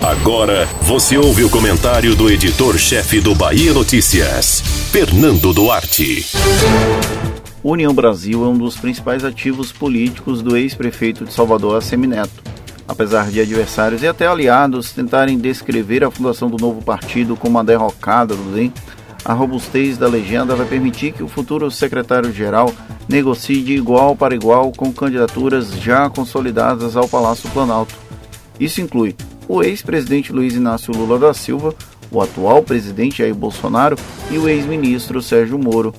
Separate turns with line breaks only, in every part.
Agora você ouve o comentário do editor-chefe do Bahia Notícias, Fernando Duarte.
União Brasil é um dos principais ativos políticos do ex-prefeito de Salvador, Assemineto. Apesar de adversários e até aliados tentarem descrever a fundação do novo partido como a derrocada do DEM, a robustez da legenda vai permitir que o futuro secretário-geral negocie de igual para igual com candidaturas já consolidadas ao Palácio Planalto. Isso inclui o ex-presidente Luiz Inácio Lula da Silva, o atual presidente Jair Bolsonaro e o ex-ministro Sérgio Moro.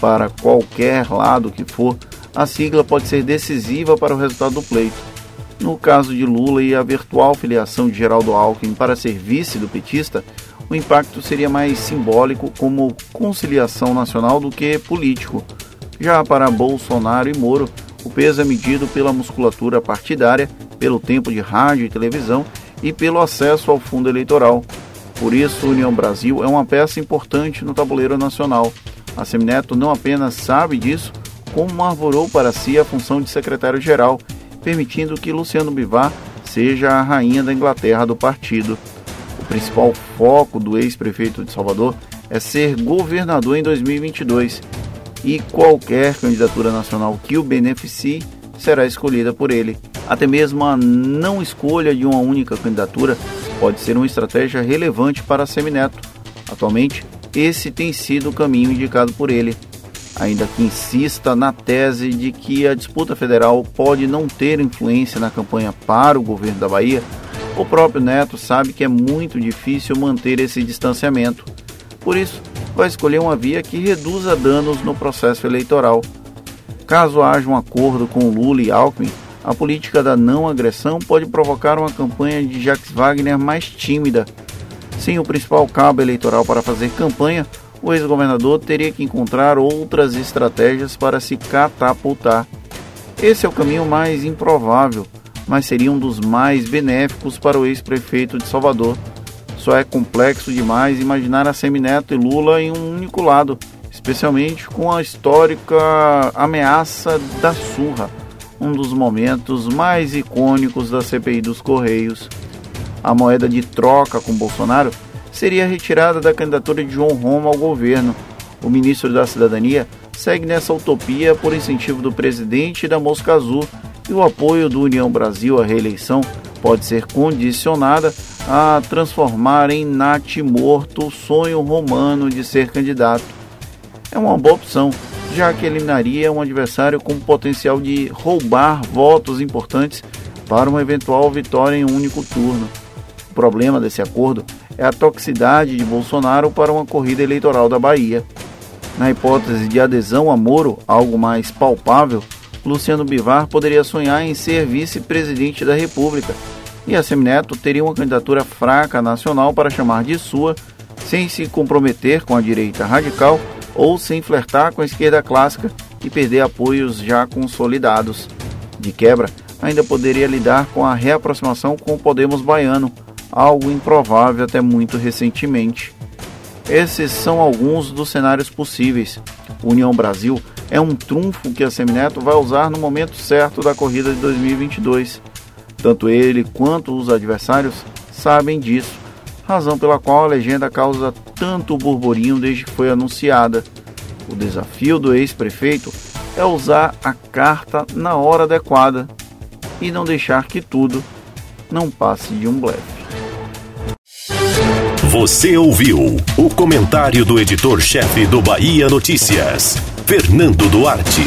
Para qualquer lado que for, a sigla pode ser decisiva para o resultado do pleito. No caso de Lula e a virtual filiação de Geraldo Alckmin para ser vice do petista, o impacto seria mais simbólico como conciliação nacional do que político. Já para Bolsonaro e Moro, o peso é medido pela musculatura partidária, pelo tempo de rádio e televisão e pelo acesso ao fundo eleitoral. Por isso, União Brasil é uma peça importante no tabuleiro nacional. A Semineto não apenas sabe disso, como arvorou para si a função de secretário-geral, permitindo que Luciano Bivar seja a rainha da Inglaterra do partido. O principal foco do ex-prefeito de Salvador é ser governador em 2022 e qualquer candidatura nacional que o beneficie será escolhida por ele. Até mesmo a não escolha de uma única candidatura pode ser uma estratégia relevante para Semineto. Atualmente, esse tem sido o caminho indicado por ele. Ainda que insista na tese de que a disputa federal pode não ter influência na campanha para o governo da Bahia, o próprio Neto sabe que é muito difícil manter esse distanciamento. Por isso, vai escolher uma via que reduza danos no processo eleitoral. Caso haja um acordo com Lula e Alckmin, a política da não agressão pode provocar uma campanha de Jacques Wagner mais tímida. Sem o principal cabo eleitoral para fazer campanha, o ex-governador teria que encontrar outras estratégias para se catapultar. Esse é o caminho mais improvável, mas seria um dos mais benéficos para o ex-prefeito de Salvador. Só é complexo demais imaginar a Semineto e Lula em um único lado, especialmente com a histórica ameaça da surra, um dos momentos mais icônicos da CPI dos Correios. A moeda de troca com Bolsonaro seria retirada da candidatura de João Roma ao governo. O ministro da Cidadania segue nessa utopia por incentivo do presidente da Mosca Azul e o apoio do União Brasil à reeleição pode ser condicionada a transformar em morto o sonho romano de ser candidato. É uma boa opção, já que eliminaria um adversário com potencial de roubar votos importantes para uma eventual vitória em um único turno. O problema desse acordo é a toxicidade de Bolsonaro para uma corrida eleitoral da Bahia. Na hipótese de adesão a Moro, algo mais palpável, Luciano Bivar poderia sonhar em ser vice-presidente da República e a Semineto teria uma candidatura fraca nacional para chamar de sua, sem se comprometer com a direita radical ou sem flertar com a esquerda clássica e perder apoios já consolidados. De quebra, ainda poderia lidar com a reaproximação com o Podemos baiano, algo improvável até muito recentemente. Esses são alguns dos cenários possíveis. União Brasil é um trunfo que a Semineto vai usar no momento certo da corrida de 2022. Tanto ele quanto os adversários sabem disso, razão pela qual a legenda causa tanto burburinho desde que foi anunciada. O desafio do ex-prefeito é usar a carta na hora adequada e não deixar que tudo não passe de um blefe.
Você ouviu o comentário do editor-chefe do Bahia Notícias, Fernando Duarte.